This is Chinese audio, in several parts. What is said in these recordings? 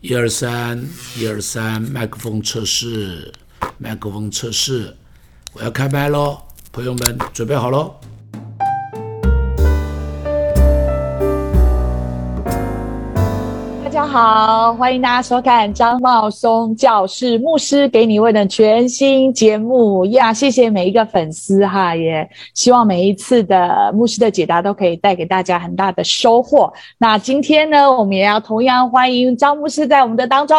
一二三，一二三，麦克风测试，麦克风测试，我要开麦喽，朋友们准备好喽。好，欢迎大家收看张茂松教室牧师给你问的全新节目呀！谢谢每一个粉丝哈，也希望每一次的牧师的解答都可以带给大家很大的收获。那今天呢，我们也要同样欢迎张牧师在我们的当中。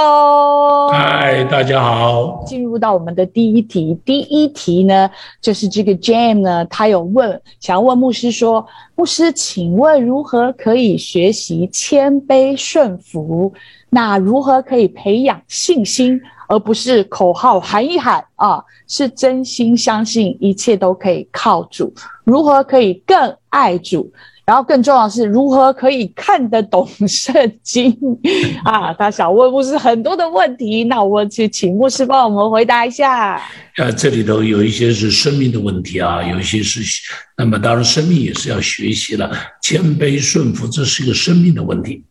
嗨，大家好！进入到我们的第一题，第一题呢，就是这个 Jam 呢，他有问，想要问牧师说。牧师，请问如何可以学习谦卑顺服？那如何可以培养信心，而不是口号喊一喊啊？是真心相信一切都可以靠主？如何可以更爱主？然后更重要的是，如何可以看得懂圣经啊？他想问牧师很多的问题，那我去请牧师帮我们回答一下。啊，这里头有一些是生命的问题啊，有一些是，那么当然生命也是要学习了，谦卑顺服，这是一个生命的问题。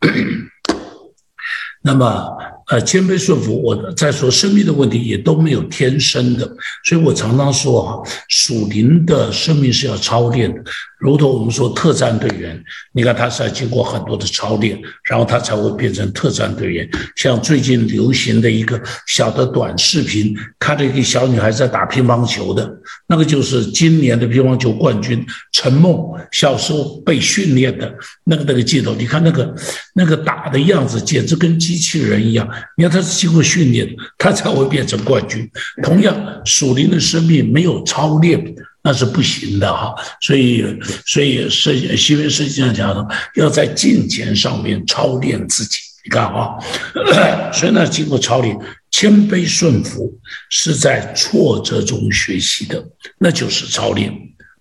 那么，呃，谦卑顺服，我在说生命的问题也都没有天生的，所以我常常说哈，属灵的生命是要操练的。如同我们说特战队员，你看他是要经过很多的操练，然后他才会变成特战队员。像最近流行的一个小的短视频，看到一个小女孩在打乒乓球的，那个就是今年的乒乓球冠军陈梦，小时候被训练的那个那个镜头，你看那个那个打的样子，简直跟机器人一样。你看他是经过训练，他才会变成冠军。同样，属灵的生命没有操练。那是不行的哈，所以所以设新约圣经上讲的，要在金钱上面操练自己。你看啊，所以呢，经过操练，谦卑顺服是在挫折中学习的，那就是操练。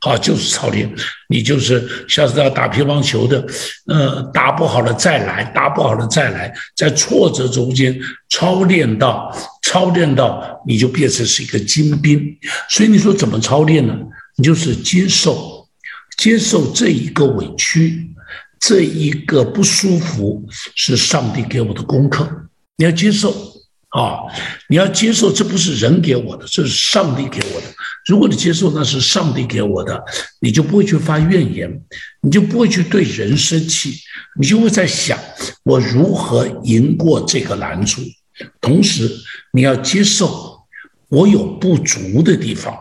好，就是操练。你就是下次要打乒乓球的，呃，打不好了再来，打不好了再来，在挫折中间操练到。操练到你就变成是一个精兵，所以你说怎么操练呢？你就是接受，接受这一个委屈，这一个不舒服是上帝给我的功课，你要接受啊！你要接受，这不是人给我的，这是上帝给我的。如果你接受那是上帝给我的，你就不会去发怨言，你就不会去对人生气，你就会在想我如何赢过这个难处。同时，你要接受我有不足的地方，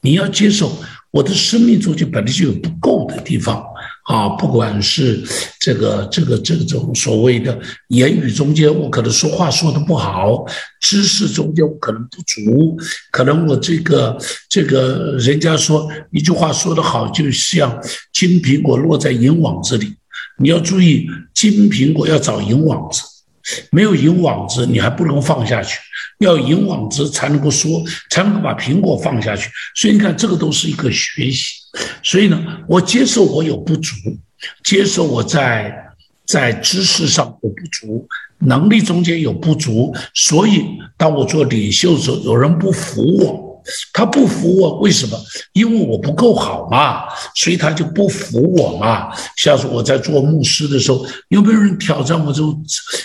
你要接受我的生命中就本来就有不够的地方啊！不管是这个、这个、这种所谓的言语中间，我可能说话说的不好；知识中间我可能不足，可能我这个、这个人家说一句话说的好，就像金苹果落在银网子里。你要注意，金苹果要找银网子。没有银网子，你还不能放下去，要银网子才能够说，才能够把苹果放下去。所以你看，这个都是一个学习。所以呢，我接受我有不足，接受我在在知识上有不足，能力中间有不足。所以，当我做领袖的时候，有人不服我。他不服我，为什么？因为我不够好嘛，所以他就不服我嘛。像是我在做牧师的时候，有没有人挑战我？这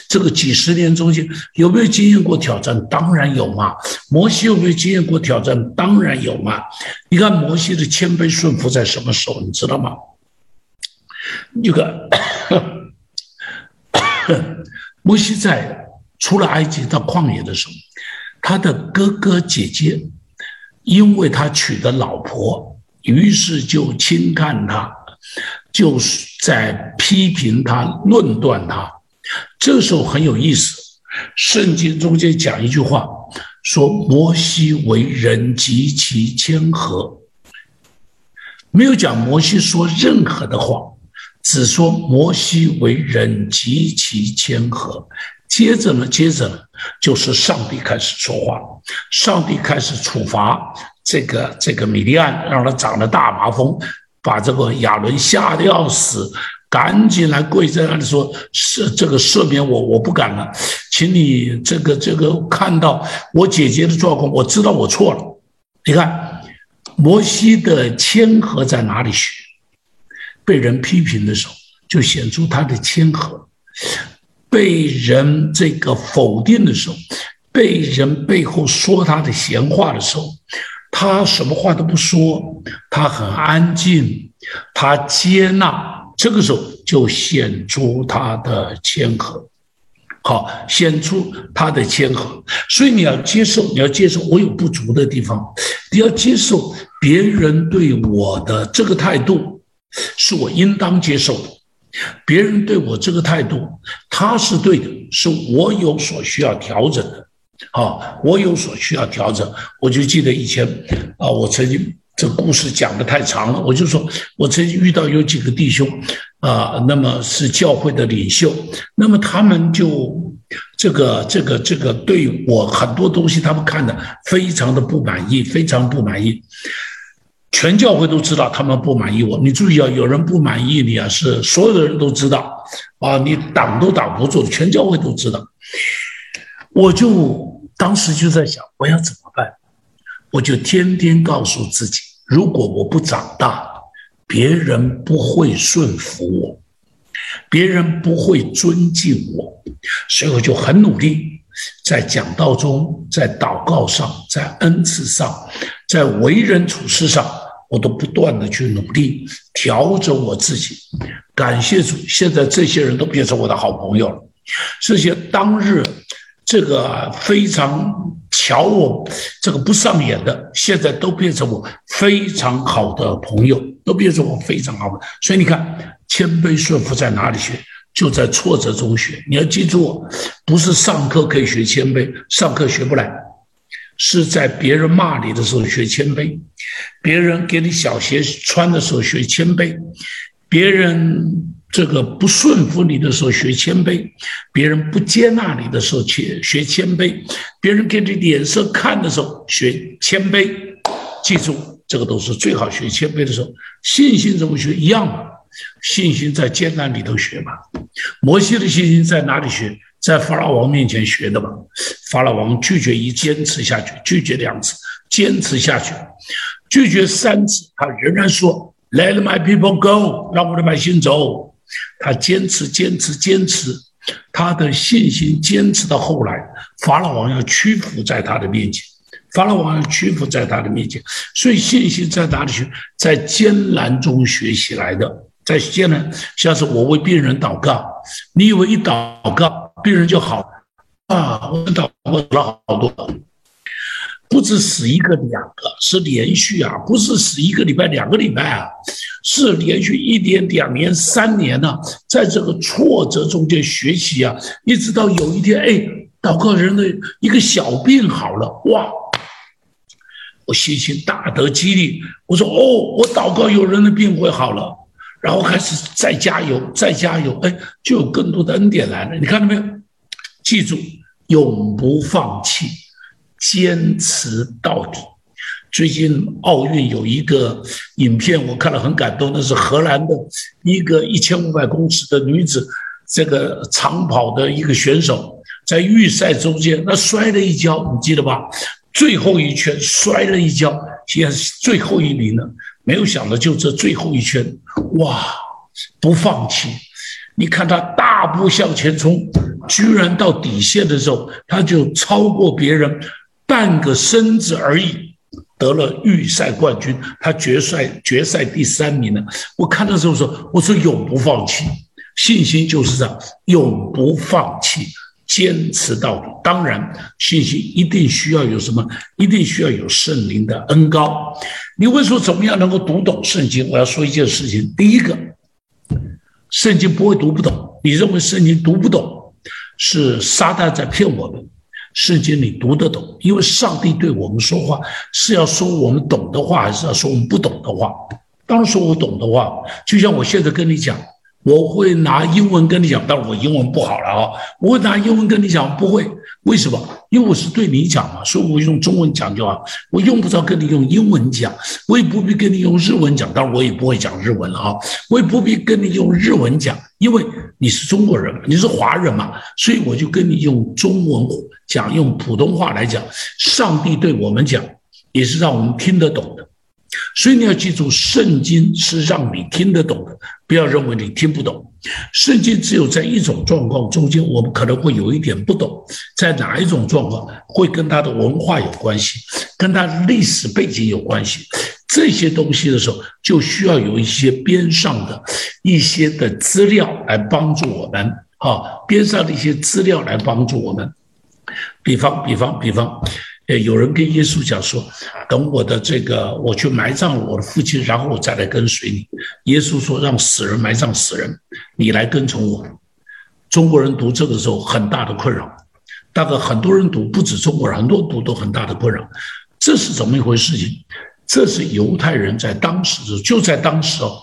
这个几十年中间，有没有经验过挑战？当然有嘛。摩西有没有经验过挑战？当然有嘛。你看摩西的谦卑顺服在什么时候？你知道吗？这个摩西在出了埃及到旷野的时候，他的哥哥姐姐。因为他娶的老婆，于是就轻看他，就是在批评他、论断他。这时候很有意思，圣经中间讲一句话，说摩西为人极其谦和，没有讲摩西说任何的话，只说摩西为人极其谦和。接着呢，接着呢，就是上帝开始说话，上帝开始处罚这个这个米利安，让他长了大麻风，把这个亚伦吓得要死，赶紧来跪在那里说：“赦这个赦免我，我不敢了，请你这个这个看到我姐姐的状况，我知道我错了。”你看，摩西的谦和在哪里学？被人批评的时候，就显出他的谦和。被人这个否定的时候，被人背后说他的闲话的时候，他什么话都不说，他很安静，他接纳，这个时候就显出他的谦和。好，显出他的谦和，所以你要接受，你要接受我有不足的地方，你要接受别人对我的这个态度，是我应当接受的。别人对我这个态度，他是对的，是我有所需要调整的。啊，我有所需要调整。我就记得以前啊，我曾经。这故事讲的太长了，我就说，我曾经遇到有几个弟兄，啊，那么是教会的领袖，那么他们就这个这个这个对我很多东西，他们看的非常的不满意，非常不满意。全教会都知道他们不满意我，你注意啊，有人不满意你啊，是所有的人都知道啊，你挡都挡不住，全教会都知道。我就当时就在想，我要怎么办？我就天天告诉自己，如果我不长大，别人不会顺服我，别人不会尊敬我，所以我就很努力，在讲道中，在祷告上，在恩赐上，在为人处事上，我都不断的去努力调整我自己。感谢主，现在这些人都变成我的好朋友了。这些当日。这个非常瞧我这个不上眼的，现在都变成我非常好的朋友，都变成我非常好的。所以你看，谦卑顺服在哪里学？就在挫折中学。你要记住，不是上课可以学谦卑，上课学不来，是在别人骂你的时候学谦卑，别人给你小鞋穿的时候学谦卑，别人。这个不顺服你的时候学谦卑，别人不接纳你的时候学学谦卑，别人给你脸色看的时候学谦卑。记住，这个都是最好学谦卑的时候。信心怎么学一样嘛？信心在艰难里头学嘛。摩西的信心在哪里学？在法老王面前学的吧。法老王拒绝一坚持下去，拒绝两次，坚持下去，拒绝三次，他仍然说：“Let my people go，让我的百姓走。”他坚持，坚持，坚持，他的信心坚持到后来，法老王要屈服在他的面前，法老王要屈服在他的面前。所以信心在哪里学？在艰难中学习来的，在艰难，像是我为病人祷告，你以为一祷告病人就好啊？我祷告了好多。不止死一个两个，是连续啊！不是死一个礼拜两个礼拜啊，是连续一年两年三年呢，在这个挫折中间学习啊，一直到有一天，哎，祷告人的一个小病好了，哇！我信心大得激励，我说哦，我祷告有人的病会好了，然后开始再加油，再加油，哎，就有更多的恩典来了。你看到没有？记住，永不放弃。坚持到底。最近奥运有一个影片，我看了很感动，那是荷兰的一个一千五百公尺的女子，这个长跑的一个选手，在预赛中间那摔了一跤，你记得吧？最后一圈摔了一跤，现在是最后一名了。没有想到就这最后一圈，哇，不放弃！你看他大步向前冲，居然到底线的时候，他就超过别人。半个身子而已，得了预赛冠军，他决赛决赛第三名了。我看到时候说，我说永不放弃，信心就是这样，永不放弃，坚持到底。当然，信心一定需要有什么，一定需要有圣灵的恩高。你问说怎么样能够读懂圣经？我要说一件事情，第一个，圣经不会读不懂。你认为圣经读不懂，是撒旦在骗我们。圣经你读得懂，因为上帝对我们说话是要说我们懂的话，还是要说我们不懂的话？当然说我懂的话，就像我现在跟你讲。我会拿英文跟你讲，但是我英文不好了啊！我会拿英文跟你讲，不会，为什么？因为我是对你讲嘛，所以我用中文讲就好。我用不着跟你用英文讲，我也不必跟你用日文讲，当然我也不会讲日文了啊！我也不必跟你用日文讲，因为你是中国人，你是华人嘛，所以我就跟你用中文讲，用普通话来讲。上帝对我们讲，也是让我们听得懂的。所以你要记住，圣经是让你听得懂的，不要认为你听不懂。圣经只有在一种状况中间，我们可能会有一点不懂，在哪一种状况会跟他的文化有关系，跟他历史背景有关系。这些东西的时候，就需要有一些边上的一些的资料来帮助我们。啊，边上的一些资料来帮助我们。比方，比方，比方。呃，有人跟耶稣讲说：“等我的这个，我去埋葬我的父亲，然后我再来跟随你。”耶稣说：“让死人埋葬死人，你来跟从我。”中国人读这个时候很大的困扰，大概很多人读，不止中国人，很多读都很大的困扰。这是怎么一回事情？这是犹太人在当时就在当时哦，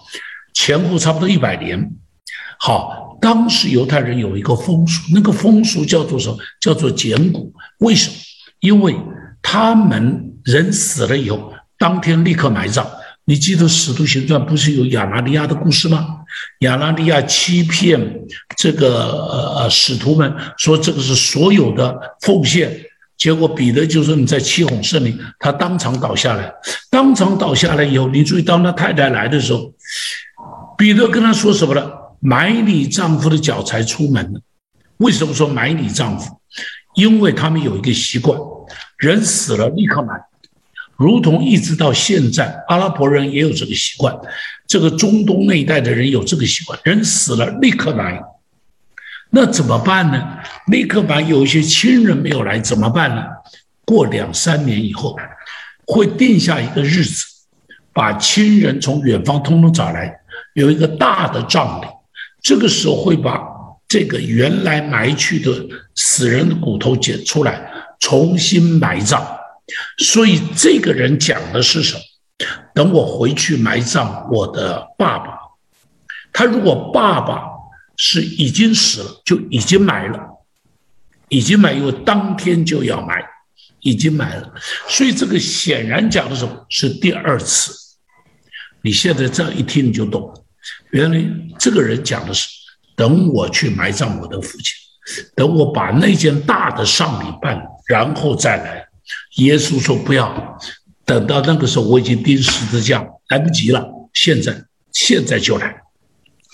前后差不多一百年。好，当时犹太人有一个风俗，那个风俗叫做什么？叫做捡骨。为什么？因为他们人死了以后，当天立刻埋葬。你记得《使徒行传》不是有亚拿利亚的故事吗？亚拿利亚欺骗这个呃使徒们，说这个是所有的奉献，结果彼得就说你在欺哄圣灵，他当场倒下来。当场倒下来以后，你注意，当他太太来的时候，彼得跟他说什么了？买你丈夫的脚才出门。为什么说买你丈夫？因为他们有一个习惯，人死了立刻埋，如同一直到现在，阿拉伯人也有这个习惯，这个中东那一带的人有这个习惯，人死了立刻埋。那怎么办呢？立刻埋，有一些亲人没有来怎么办呢？过两三年以后，会定下一个日子，把亲人从远方通通找来，有一个大的葬礼，这个时候会把。这个原来埋去的死人的骨头捡出来，重新埋葬。所以这个人讲的是什么？等我回去埋葬我的爸爸。他如果爸爸是已经死了，就已经埋了，已经埋，因为当天就要埋，已经埋了。所以这个显然讲的什么？是第二次。你现在这样一听你就懂了，原来这个人讲的是。等我去埋葬我的父亲，等我把那件大的丧礼办，然后再来。耶稣说：“不要，等到那个时候我已经钉十字架，来不及了。现在，现在就来，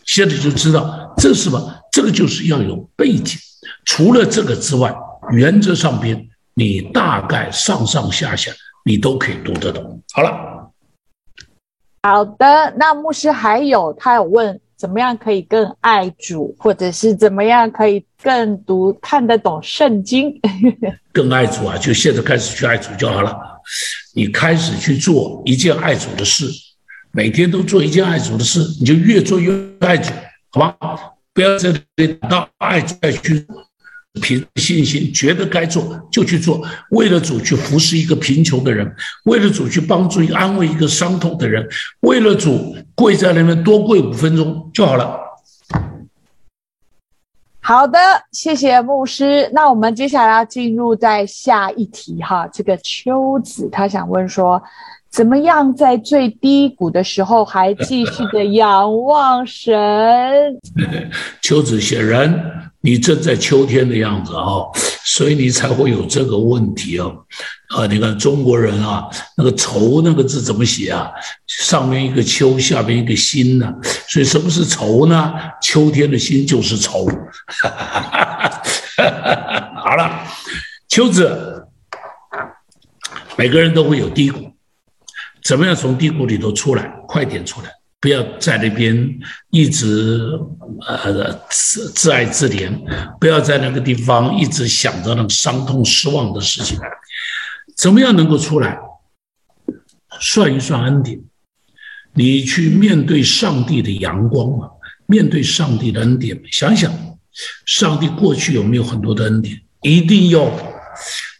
现在就知道这是什么？这个就是要有背景。除了这个之外，原则上边你大概上上下下你都可以读得懂。好了，好的。那牧师还有他有问。”怎么样可以更爱主，或者是怎么样可以更读看得懂圣经？更爱主啊，就现在开始去爱主就好了。你开始去做一件爱主的事，每天都做一件爱主的事，你就越做越爱主，好吧？不要在这里到爱主再去。凭信心，觉得该做就去做，为了主去服侍一个贫穷的人，为了主去帮助一个安慰一个伤痛的人，为了主跪在那边多跪五分钟就好了。好的，谢谢牧师。那我们接下来要进入在下一题哈，这个秋子他想问说，怎么样在最低谷的时候还继续的仰望神？秋子显然。你正在秋天的样子啊，所以你才会有这个问题哦。啊，你看中国人啊，那个“愁”那个字怎么写啊？上面一个“秋”，下面一个“心”呢？所以什么是愁呢？秋天的心就是愁。好了，秋子，每个人都会有低谷，怎么样从低谷里头出来？快点出来！不要在那边一直呃自自爱自怜，不要在那个地方一直想着那个伤痛失望的事情。怎么样能够出来？算一算恩典，你去面对上帝的阳光嘛，面对上帝的恩典，想想上帝过去有没有很多的恩典？一定要，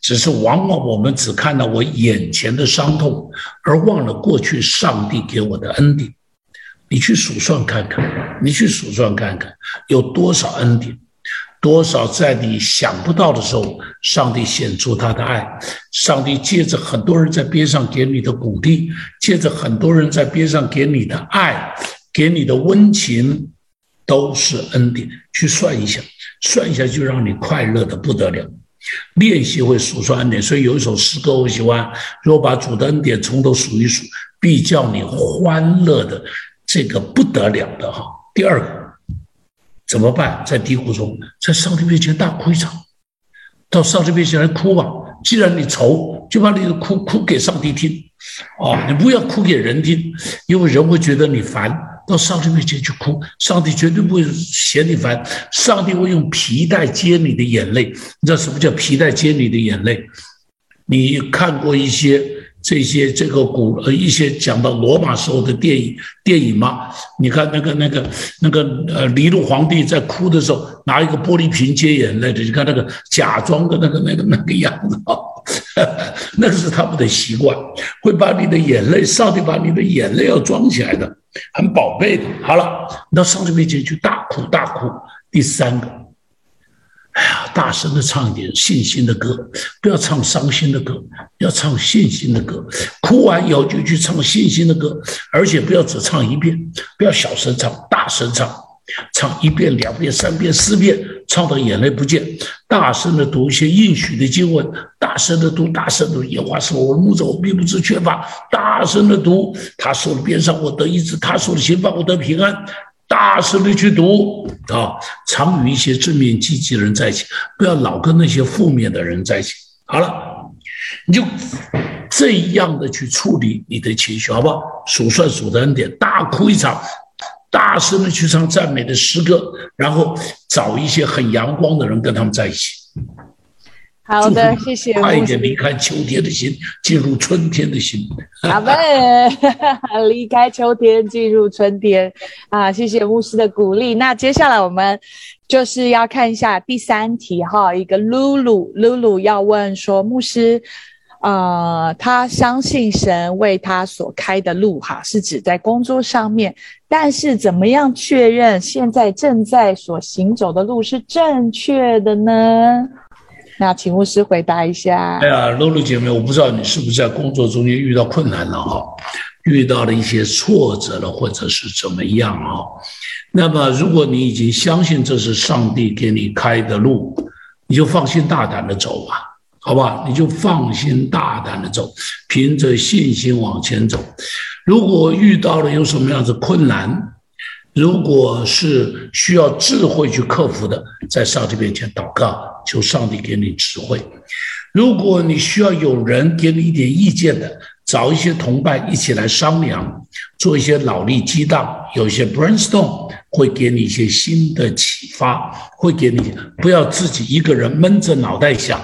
只是往往我们只看到我眼前的伤痛，而忘了过去上帝给我的恩典。你去数算看看，你去数算看看，有多少恩典，多少在你想不到的时候，上帝显出他的爱，上帝借着很多人在边上给你的鼓励，借着很多人在边上给你的爱，给你的温情，都是恩典。去算一下，算一下就让你快乐的不得了。练习会数算恩典。所以有一首诗歌我喜欢，如果把主的恩典从头数一数，必叫你欢乐的这个不得了的哈。第二个怎么办？在低谷中，在上帝面前大哭一场，到上帝面前来哭吧。既然你愁，就把你的哭哭给上帝听，啊，你不要哭给人听，因为人会觉得你烦。到上帝面前去哭，上帝绝对不会嫌你烦，上帝会用皮带接你的眼泪。你知道什么叫皮带接你的眼泪？你看过一些？这些这个古呃一些讲到罗马时候的电影电影吗？你看那个那个那个呃尼禄皇帝在哭的时候拿一个玻璃瓶接眼泪的，你看那个假装的那个那个那个样子啊，那是他们的习惯，会把你的眼泪，上帝把你的眼泪要装起来的，很宝贝的。好了，到上帝面前去大哭大哭。第三个。哎呀，大声的唱一点信心的歌，不要唱伤心的歌，要唱信心的歌。哭完以后就去唱信心的歌，而且不要只唱一遍，不要小声唱，大声唱，唱一遍、两遍、三遍、四遍，唱到眼泪不见。大声的读一些应许的经文，大声的读，大声的读。话是我牧者，我并不知缺乏。大声的读，他说的边上我得医治，他说的刑罚我得平安。大声的去读啊，常与一些正面积极的人在一起，不要老跟那些负面的人在一起。好了，你就这样的去处理你的情绪，好不好？数算数的恩典，大哭一场，大声的去唱赞美的诗歌，然后找一些很阳光的人跟他们在一起。好的，谢谢。快一点离开秋天的心，进入春天的心。好的，离开秋天，进入春天。啊，谢谢牧师的鼓励。那接下来我们就是要看一下第三题哈。一个露露，露露要问说，牧师，呃，他相信神为他所开的路哈，是指在工作上面，但是怎么样确认现在正在所行走的路是正确的呢？那请牧师回答一下。哎呀，露露姐妹，我不知道你是不是在工作中间遇到困难了哈，遇到了一些挫折了，或者是怎么样啊？那么，如果你已经相信这是上帝给你开的路，你就放心大胆的走吧，好吧？你就放心大胆的走，凭着信心往前走。如果遇到了有什么样子困难，如果是需要智慧去克服的，在上帝面前祷告，求上帝给你智慧。如果你需要有人给你一点意见的，找一些同伴一起来商量，做一些脑力激荡，有一些 brainstorm 会给你一些新的启发，会给你不要自己一个人闷着脑袋想。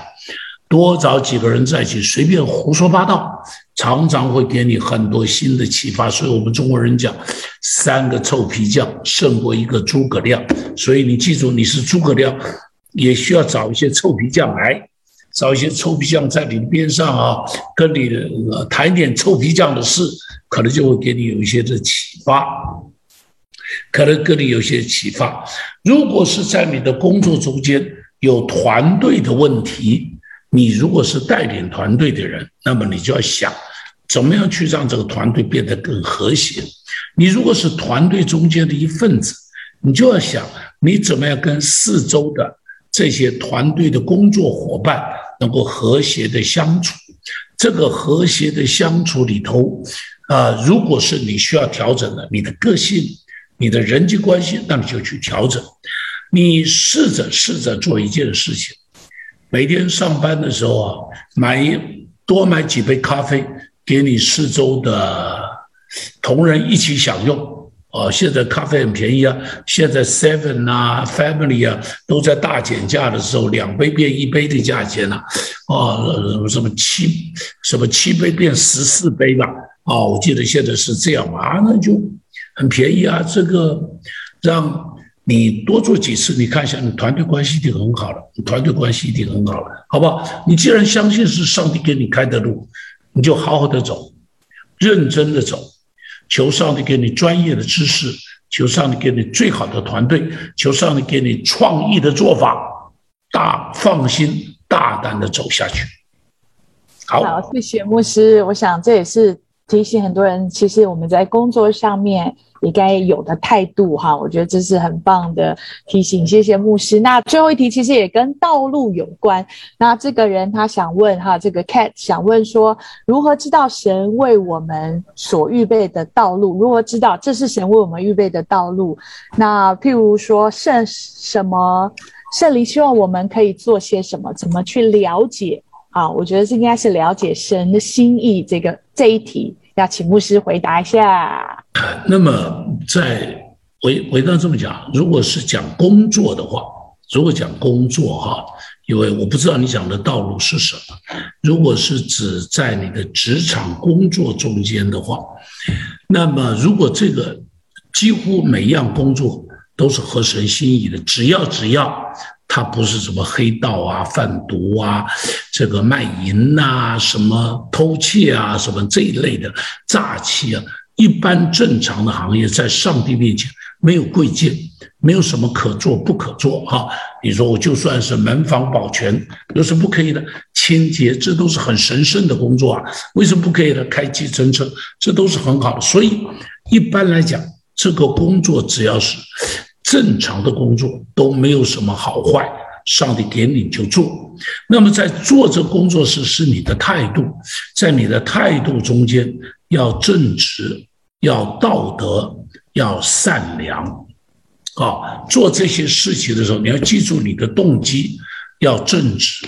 多找几个人在一起，随便胡说八道，常常会给你很多新的启发。所以，我们中国人讲，三个臭皮匠胜过一个诸葛亮。所以，你记住，你是诸葛亮，也需要找一些臭皮匠来，找一些臭皮匠在你边上啊，跟你谈点臭皮匠的事，可能就会给你有一些的启发，可能跟你有些启发。如果是在你的工作中间有团队的问题，你如果是带领团队的人，那么你就要想，怎么样去让这个团队变得更和谐。你如果是团队中间的一份子，你就要想，你怎么样跟四周的这些团队的工作伙伴能够和谐的相处。这个和谐的相处里头，啊，如果是你需要调整的，你的个性、你的人际关系，那你就去调整。你试着试着做一件事情。每天上班的时候啊，买一多买几杯咖啡，给你四周的同仁一起享用。哦，现在咖啡很便宜啊，现在 Seven 啊，Family 啊，都在大减价的时候，两杯变一杯的价钱了。哦，什么七什么七杯变十四杯吧？哦，我记得现在是这样啊，那就很便宜啊。这个让。你多做几次，你看一下，你团队关系一定很好了。你团队关系一定很好了，好不好？你既然相信是上帝给你开的路，你就好好的走，认真的走，求上帝给你专业的知识，求上帝给你最好的团队，求上帝给你创意的做法，大放心大胆的走下去。好，谢谢牧师。我想这也是。提醒很多人，其实我们在工作上面也该有的态度哈，我觉得这是很棒的提醒，谢谢牧师。那最后一题其实也跟道路有关。那这个人他想问哈，这个 cat 想问说，如何知道神为我们所预备的道路？如何知道这是神为我们预备的道路？那譬如说圣什么圣灵希望我们可以做些什么？怎么去了解？啊，我觉得这应该是了解神的心意。这个这一题要请牧师回答一下。那么，在回回到这么讲，如果是讲工作的话，如果讲工作哈，因为我不知道你讲的道路是什么。如果是指在你的职场工作中间的话，那么如果这个几乎每一样工作都是合神心意的，只要只要。他不是什么黑道啊、贩毒啊、这个卖淫呐、什么偷窃啊、什么这一类的诈欺啊，一般正常的行业，在上帝面前没有贵贱，没有什么可做不可做哈。你说我就算是门房保全，有什么不可以的？清洁，这都是很神圣的工作啊，为什么不可以呢？开计程车，这都是很好的。所以一般来讲，这个工作只要是。正常的工作都没有什么好坏，上帝点你就做。那么在做这工作时，是你的态度，在你的态度中间要正直，要道德，要善良。啊，做这些事情的时候，你要记住你的动机要正直，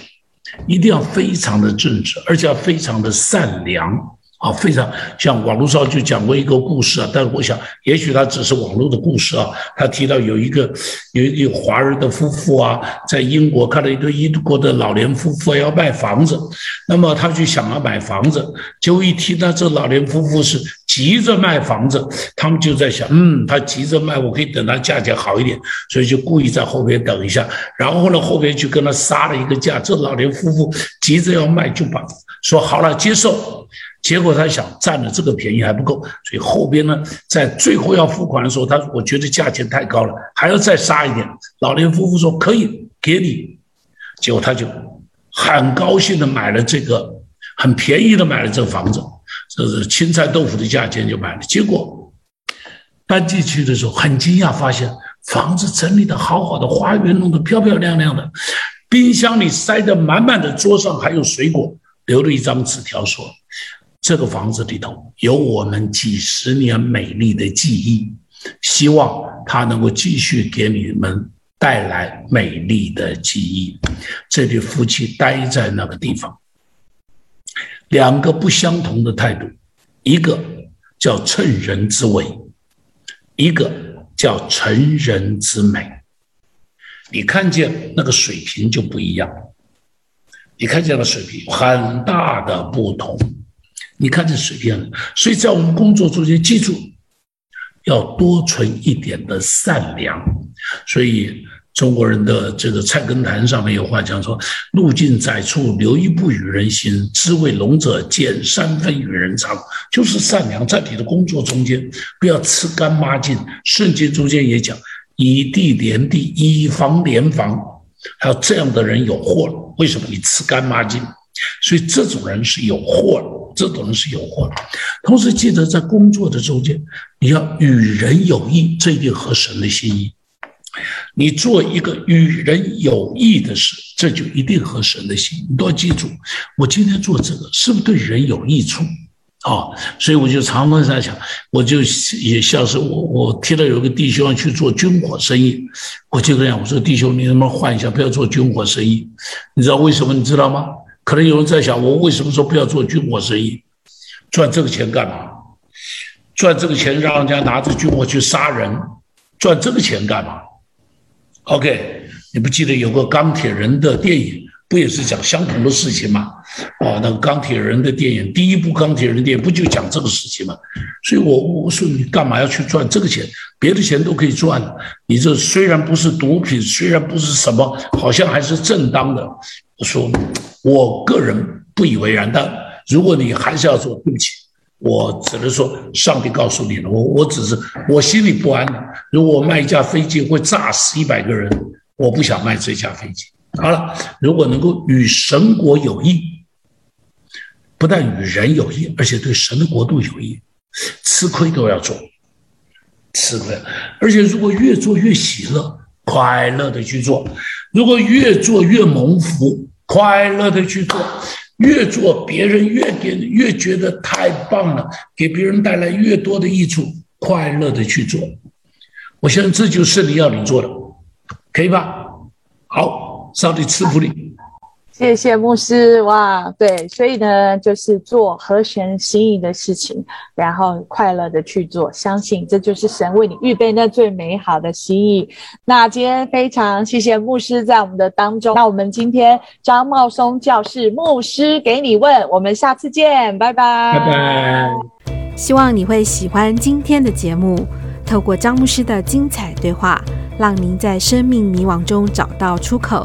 一定要非常的正直，而且要非常的善良。啊，非常像网络上就讲过一个故事啊，但是我想，也许他只是网络的故事啊。他提到有一个有一个华人的夫妇啊，在英国看到一对英国的老年夫妇要卖房子，那么他就想要买房子，结果一听到这老年夫妇是急着卖房子，他们就在想，嗯，他急着卖，我可以等他价钱好一点，所以就故意在后边等一下，然后呢，后边就跟他杀了一个价，这老年夫妇急着要卖，就把说好了接受。结果他想占了这个便宜还不够，所以后边呢，在最后要付款的时候，他说：“我觉得价钱太高了，还要再杀一点。”老年夫妇说：“可以给你。”结果他就很高兴的买了这个很便宜的买了这个房子，这是青菜豆腐的价钱就买了。结果搬进去的时候很惊讶，发现房子整理的好好的，花园弄得漂漂亮亮的，冰箱里塞得满满的，桌上还有水果，留了一张纸条说。这个房子里头有我们几十年美丽的记忆，希望它能够继续给你们带来美丽的记忆。这对夫妻待在那个地方，两个不相同的态度，一个叫趁人之危，一个叫成人之美。你看见那个水平就不一样，你看见了水平很大的不同。你看这水平，所以在我们工作中间，记住要多存一点的善良。所以中国人的这个菜根谭上面有话讲说：“路径窄处留一步与人行，知为龙者减三分与人长。”就是善良，在你的工作中间不要吃干抹净。圣经中间也讲：“以地连地，以房连房。”还有这样的人有祸了。为什么？你吃干抹净，所以这种人是有祸了。这种人是有祸的。同时，记得在工作的中间，你要与人有益，这一定合神的心意。你做一个与人有益的事，这就一定合神的心。你都要记住，我今天做这个是不是对人有益处？啊，所以我就常常在想，我就也像是我，我听到有个弟兄去做军火生意，我就这样我说弟兄，你能不能换一下，不要做军火生意？你知道为什么？你知道吗？可能有人在想，我为什么说不要做军火生意？赚这个钱干嘛？赚这个钱让人家拿着军火去杀人，赚这个钱干嘛？OK，你不记得有个钢铁人的电影？不也是讲相同的事情吗？哦，那个钢铁人的电影，第一部钢铁人电影不就讲这个事情吗？所以，我我说你干嘛要去赚这个钱？别的钱都可以赚你这虽然不是毒品，虽然不是什么，好像还是正当的。我说，我个人不以为然。但如果你还是要做，对不起，我只能说，上帝告诉你了。我我只是我心里不安。如果我卖一架飞机会炸死一百个人，我不想卖这架飞机。好了，如果能够与神国有益，不不但与人有益，而且对神的国度有益，吃亏都要做，吃亏。而且如果越做越喜乐，快乐的去做；如果越做越蒙福，快乐的去做；越做别人越给越觉得太棒了，给别人带来越多的益处，快乐的去做。我相信这就是你要你做的，可以吧？好，上帝赐福你。谢谢牧师哇，对，所以呢，就是做和神心意的事情，然后快乐的去做，相信这就是神为你预备那最美好的心意。那今天非常谢谢牧师在我们的当中，那我们今天张茂松教室牧师给你问，我们下次见，拜拜，拜拜。希望你会喜欢今天的节目，透过张牧师的精彩对话，让您在生命迷惘中找到出口。